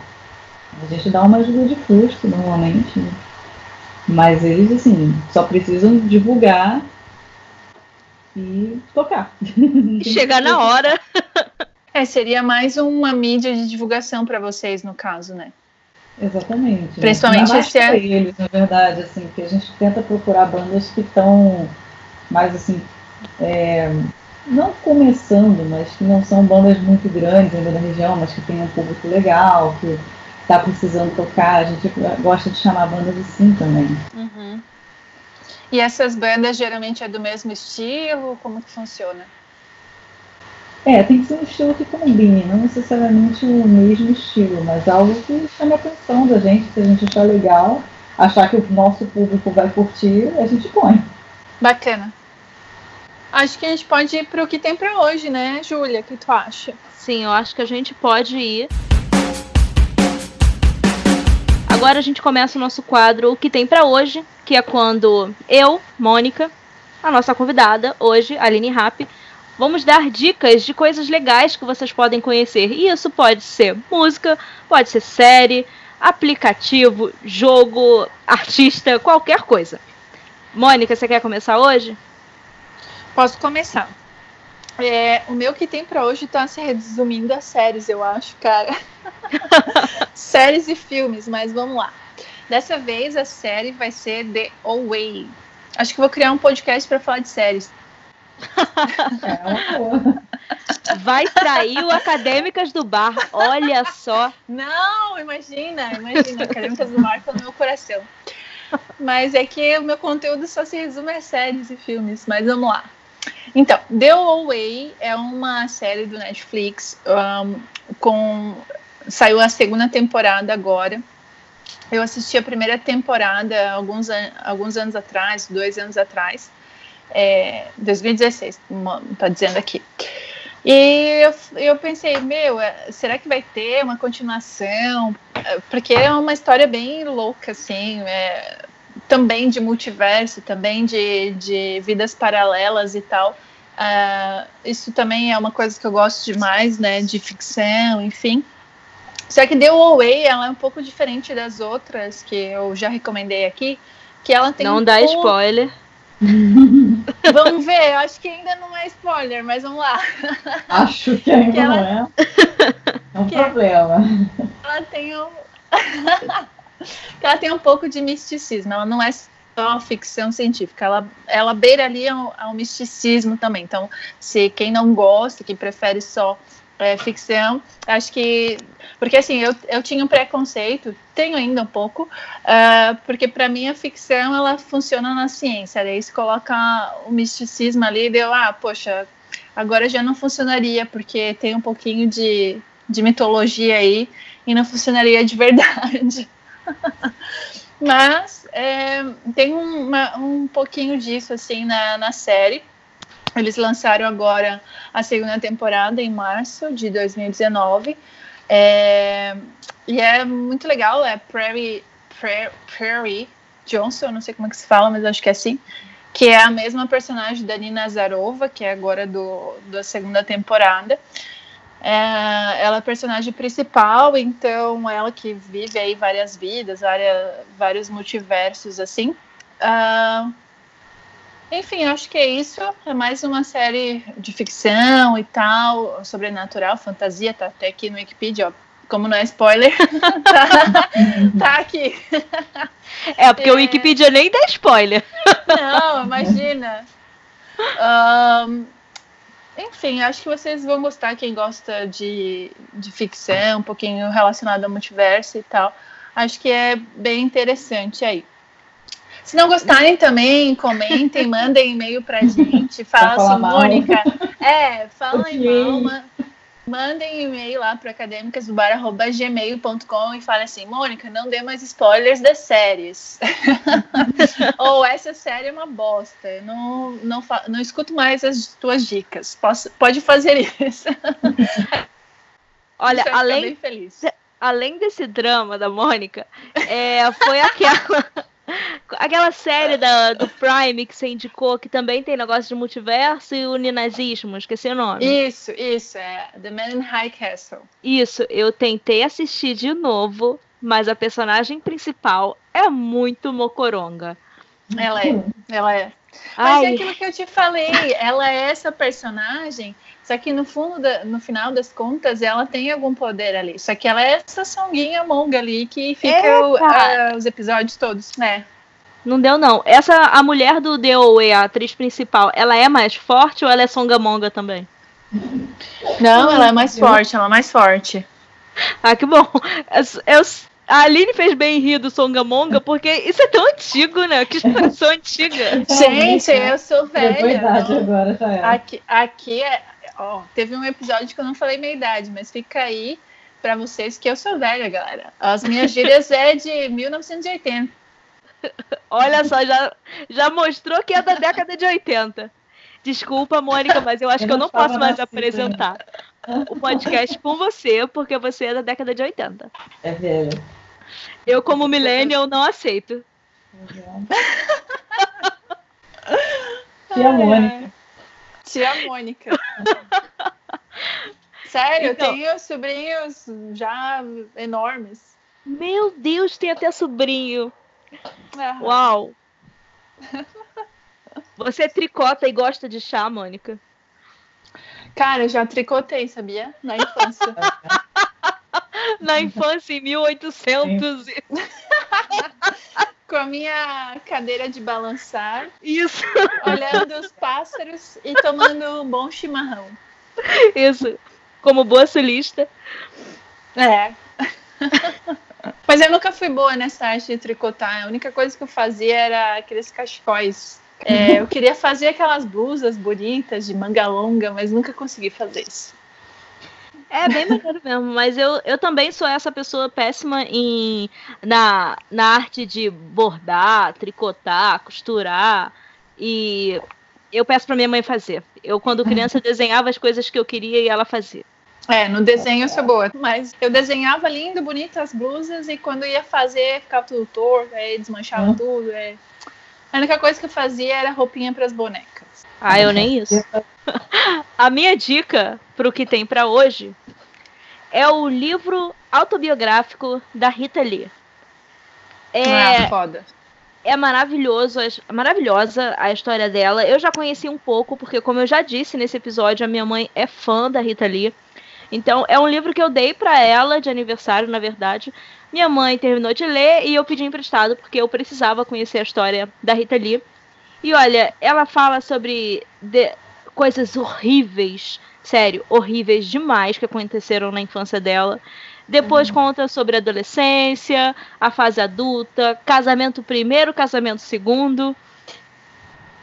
A gente dá uma ajuda de custo normalmente. Né? Mas eles, assim, só precisam divulgar e tocar. E chegar na hora. É, seria mais uma mídia de divulgação para vocês, no caso, né? Exatamente. Principalmente esse é... eles, na verdade, assim, que a gente tenta procurar bandas que estão mais assim. É não começando, mas que não são bandas muito grandes ainda da região, mas que tem um público legal, que está precisando tocar. A gente gosta de chamar bandas assim também. Uhum. E essas bandas geralmente é do mesmo estilo? Como que funciona? É, tem que ser um estilo que combine, não necessariamente o mesmo estilo, mas algo que chame a atenção da gente, se a gente achar legal, achar que o nosso público vai curtir, a gente põe. Bacana. Acho que a gente pode ir para o que tem para hoje, né, Júlia? O que tu acha? Sim, eu acho que a gente pode ir. Agora a gente começa o nosso quadro O que tem para hoje, que é quando eu, Mônica, a nossa convidada hoje, Aline Rapp, vamos dar dicas de coisas legais que vocês podem conhecer. E isso pode ser música, pode ser série, aplicativo, jogo, artista, qualquer coisa. Mônica, você quer começar hoje? Posso começar. É, o meu que tem para hoje tá se resumindo a séries, eu acho, cara. séries e filmes, mas vamos lá. Dessa vez a série vai ser The Away. Acho que vou criar um podcast para falar de séries. Vai trair o Acadêmicas do Bar, olha só. Não, imagina, imagina, Acadêmicas do Bar tá no meu coração. Mas é que o meu conteúdo só se resume a séries e filmes, mas vamos lá. Então, The Away é uma série do Netflix um, com saiu a segunda temporada agora. Eu assisti a primeira temporada alguns, an alguns anos atrás, dois anos atrás, é, 2016, tá dizendo aqui. E eu, eu pensei, meu, é, será que vai ter uma continuação? É, porque é uma história bem louca, assim, é, também de multiverso, também de, de vidas paralelas e tal. Uh, isso também é uma coisa que eu gosto demais, né? De ficção, enfim. Só que The Away, ela é um pouco diferente das outras que eu já recomendei aqui, que ela tem Não um dá pouco... spoiler. vamos ver, eu acho que ainda não é spoiler, mas vamos lá. Acho que ainda que ela... não é. É um que problema. Ela tem um ela tem um pouco de misticismo, ela não é só ficção científica, ela, ela beira ali ao, ao misticismo também. Então, se quem não gosta, que prefere só é, ficção. Acho que. Porque assim, eu, eu tinha um preconceito, tenho ainda um pouco, uh, porque para mim a ficção ela funciona na ciência. Daí se coloca o misticismo ali, deu, ah, poxa, agora já não funcionaria, porque tem um pouquinho de, de mitologia aí e não funcionaria de verdade. Mas é, tem uma, um pouquinho disso assim na, na série. Eles lançaram agora a segunda temporada em março de 2019. É, e é muito legal, é Prairie, Prairie, Prairie Johnson, não sei como é que se fala, mas acho que é assim. Que é a mesma personagem da Nina Zarova, que é agora do, da segunda temporada. É, ela é a personagem principal, então ela que vive aí várias vidas, várias, vários multiversos, assim. Uh, enfim, acho que é isso. É mais uma série de ficção e tal, sobrenatural, fantasia, tá até aqui no Wikipedia, ó. Como não é spoiler, tá, tá, aqui. É, porque é... o Wikipedia nem dá spoiler. Não, imagina. Um, enfim, acho que vocês vão gostar, quem gosta de, de ficção, um pouquinho relacionado ao multiverso e tal. Acho que é bem interessante aí. Se não gostarem também, comentem, mandem e-mail pra gente, fala assim, Mônica. É, fala okay. mal, mandem e-mail lá para acadêmicasdobar.gmail.com e falem assim, Mônica, não dê mais spoilers das séries. Ou essa série é uma bosta. Não, não, não escuto mais as tuas dicas. Posso, pode fazer isso. Olha, além, além desse drama da Mônica, é, foi aquela. Aquela série da, do Prime que você indicou, que também tem negócio de multiverso e uninazismo, esqueci o nome. Isso, isso, é The Man in High Castle. Isso, eu tentei assistir de novo, mas a personagem principal é muito mocoronga. Ela é, ela é. Mas é Ai. é aquilo que eu te falei, ela é essa personagem, só que no fundo, da, no final das contas, ela tem algum poder ali. Só que ela é essa songuinha monga ali que fica o, a, os episódios todos, né? Não deu, não. Essa, a mulher do DOE, a atriz principal, ela é mais forte ou ela é songamonga também? Não, ela é mais forte, ela é mais forte. Ah, que bom. Eu, eu, a Aline fez bem rir do Songamonga, porque isso é tão antigo, né? Que expressão antiga. Gente, eu sou velha. Verdade agora, tá aqui, aqui é. Ó, teve um episódio que eu não falei minha idade, mas fica aí para vocês que eu sou velha, galera. As minhas gírias é de 1980. Olha só, já, já mostrou que é da década de 80. Desculpa, Mônica, mas eu acho eu que eu não posso mais nascida. apresentar o podcast com você, porque você é da década de 80. É velho. Eu, como millennial, não aceito. Tia Mônica. Tia Mônica. Sério, então, eu tenho sobrinhos já enormes. Meu Deus, tem até sobrinho. Uhum. Uau! Você tricota e gosta de chá, Mônica? Cara, eu já tricotei, sabia? Na infância. Na infância, em 1800. Com a minha cadeira de balançar. Isso. Olhando os pássaros e tomando um bom chimarrão. Isso. Como boa sulista. É. Mas eu nunca fui boa nessa arte de tricotar. A única coisa que eu fazia era aqueles cachecóis. É, eu queria fazer aquelas blusas bonitas de manga longa, mas nunca consegui fazer isso. É bem maneiro mesmo, mas eu, eu também sou essa pessoa péssima em, na, na arte de bordar, tricotar, costurar. E eu peço para minha mãe fazer. Eu, quando criança, desenhava as coisas que eu queria e ela fazia. É, no desenho eu sou boa. Mas eu desenhava lindo, bonito as blusas e quando ia fazer ficava tudo torto, aí desmanchava uhum. tudo. É. A única coisa que eu fazia era roupinha para as bonecas. Ah, eu nem isso. a minha dica pro que tem para hoje é o livro autobiográfico da Rita Lee. É, ah, foda. É maravilhoso, é maravilhosa a história dela. Eu já conheci um pouco, porque como eu já disse nesse episódio, a minha mãe é fã da Rita Lee. Então, é um livro que eu dei para ela de aniversário, na verdade. Minha mãe terminou de ler e eu pedi emprestado porque eu precisava conhecer a história da Rita Lee. E olha, ela fala sobre de, coisas horríveis, sério, horríveis demais que aconteceram na infância dela. Depois uhum. conta sobre a adolescência, a fase adulta, casamento primeiro, casamento segundo.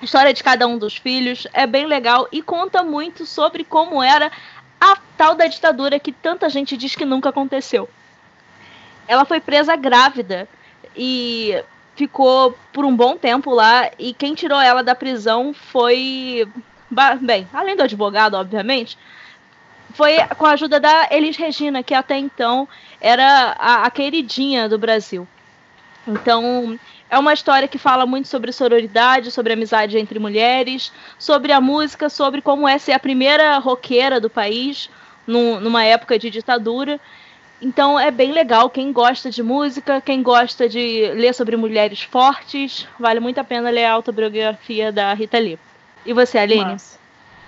História de cada um dos filhos é bem legal e conta muito sobre como era a tal da ditadura que tanta gente diz que nunca aconteceu. Ela foi presa grávida e ficou por um bom tempo lá e quem tirou ela da prisão foi bem, além do advogado, obviamente, foi com a ajuda da Elis Regina, que até então era a, a queridinha do Brasil. Então, é uma história que fala muito sobre sororidade, sobre amizade entre mulheres, sobre a música, sobre como é ser a primeira roqueira do país num, numa época de ditadura. Então é bem legal. Quem gosta de música, quem gosta de ler sobre mulheres fortes, vale muito a pena ler a autobiografia da Rita Lee. E você, Aline?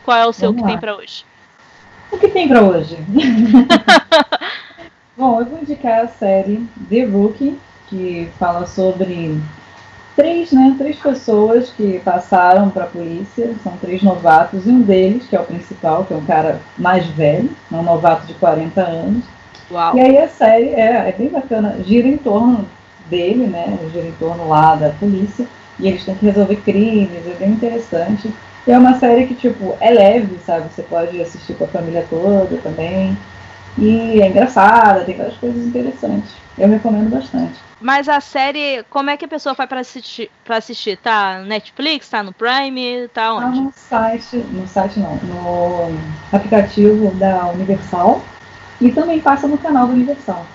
Qual é o seu Vamos que lá. tem para hoje? O que tem para hoje? Bom, eu vou indicar a série The Rookie, que fala sobre três, né, três pessoas que passaram para a polícia, são três novatos, e um deles, que é o principal, que é um cara mais velho, um novato de 40 anos. Uau. E aí a série é, é bem bacana, gira em torno dele, né, gira em torno lá da polícia, e eles têm que resolver crimes, é bem interessante. E é uma série que, tipo, é leve, sabe? Você pode assistir com a família toda também. E é engraçada, tem várias coisas interessantes. Eu recomendo bastante. Mas a série, como é que a pessoa faz para assistir, pra assistir? Tá no Netflix, tá no Prime, tá onde? Tá no site, no site não, no aplicativo da Universal e também passa no canal da Universal.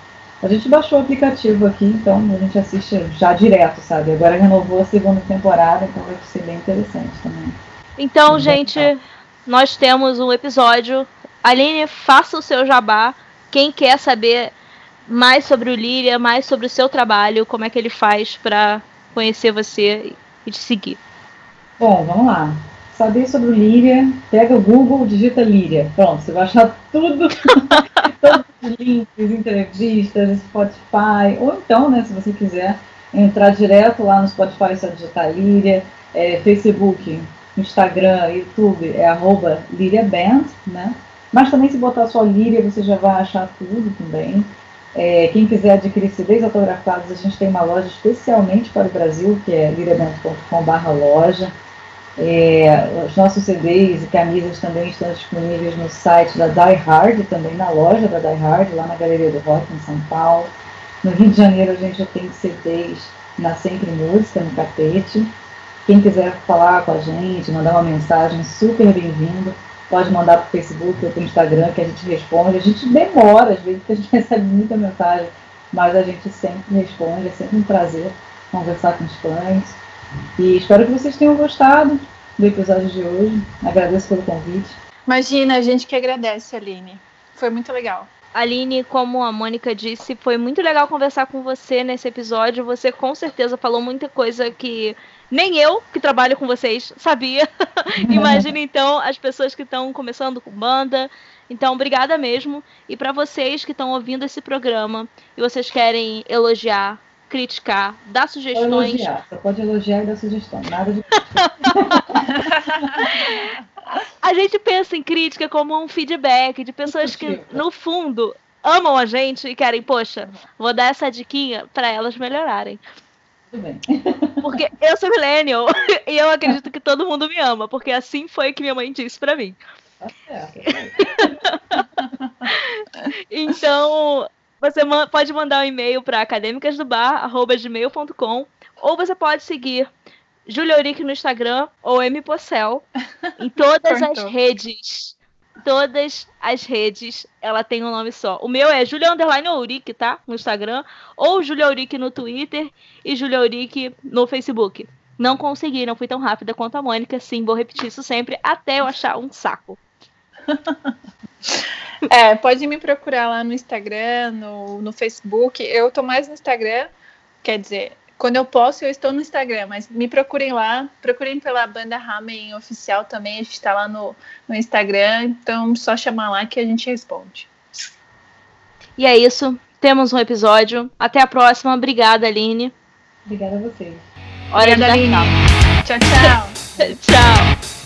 A gente baixou o aplicativo aqui, então a gente assiste já direto, sabe? Agora renovou a segunda temporada, então vai ser bem interessante também. Então, gente, nós temos um episódio. Aline, faça o seu jabá. Quem quer saber mais sobre o Líria, mais sobre o seu trabalho, como é que ele faz para conhecer você e te seguir? Bom, vamos lá. Saber sobre o Líria, pega o Google, digita Líria. Pronto, você vai achar tudo, todos os links, entrevistas, Spotify, ou então, né, se você quiser entrar direto lá no Spotify, só digitar Líria, é, Facebook, Instagram, YouTube é arroba Band, né? Mas também se botar só Líria, você já vai achar tudo também. É, quem quiser adquirir CDs autografados, a gente tem uma loja especialmente para o Brasil, que é liriaband.com.br loja. É, os nossos CDs e camisas também estão disponíveis no site da Die Hard, também na loja da Die Hard, lá na Galeria do Rock, em São Paulo. No Rio de Janeiro, a gente já tem CDs na Sempre Música, no Capete. Quem quiser falar com a gente, mandar uma mensagem, super bem-vindo. Pode mandar para o Facebook ou para o Instagram que a gente responde. A gente demora, às vezes, porque a gente recebe muita mensagem, mas a gente sempre responde. É sempre um prazer conversar com os fãs. E espero que vocês tenham gostado do episódio de hoje. Agradeço pelo convite. Imagina, a gente que agradece, Aline. Foi muito legal. Aline, como a Mônica disse, foi muito legal conversar com você nesse episódio. Você com certeza falou muita coisa que nem eu, que trabalho com vocês, sabia. Imagina então as pessoas que estão começando com banda. Então, obrigada mesmo. E para vocês que estão ouvindo esse programa e vocês querem elogiar, criticar, dar sugestões. Elogiar. Você pode elogiar e dar sugestão. Nada de A gente pensa em crítica como um feedback de pessoas que, no fundo, amam a gente e querem, poxa, vou dar essa diquinha para elas melhorarem. Tudo bem. Porque eu sou millennial e eu acredito que todo mundo me ama, porque assim foi que minha mãe disse para mim. Tá certo. então, você pode mandar um e-mail para acadêmicasdobar@gmail.com ou você pode seguir Julia Euric no Instagram ou M Pocel em todas as redes todas as redes ela tem um nome só. O meu é Julia Underline Ouric, tá? No Instagram. Ou Julia Ouric no Twitter e Julia Ouric no Facebook. Não consegui, não fui tão rápida quanto a Mônica. Sim, vou repetir isso sempre até eu achar um saco. é, pode me procurar lá no Instagram, no, no Facebook. Eu tô mais no Instagram, quer dizer, quando eu posso, eu estou no Instagram, mas me procurem lá, procurem pela banda Ramen Oficial também, a gente está lá no, no Instagram, então só chamar lá que a gente responde. E é isso, temos um episódio. Até a próxima. Obrigada, Aline. Obrigada a vocês. Hora Obrigada, Aline. Tchau, tchau. tchau.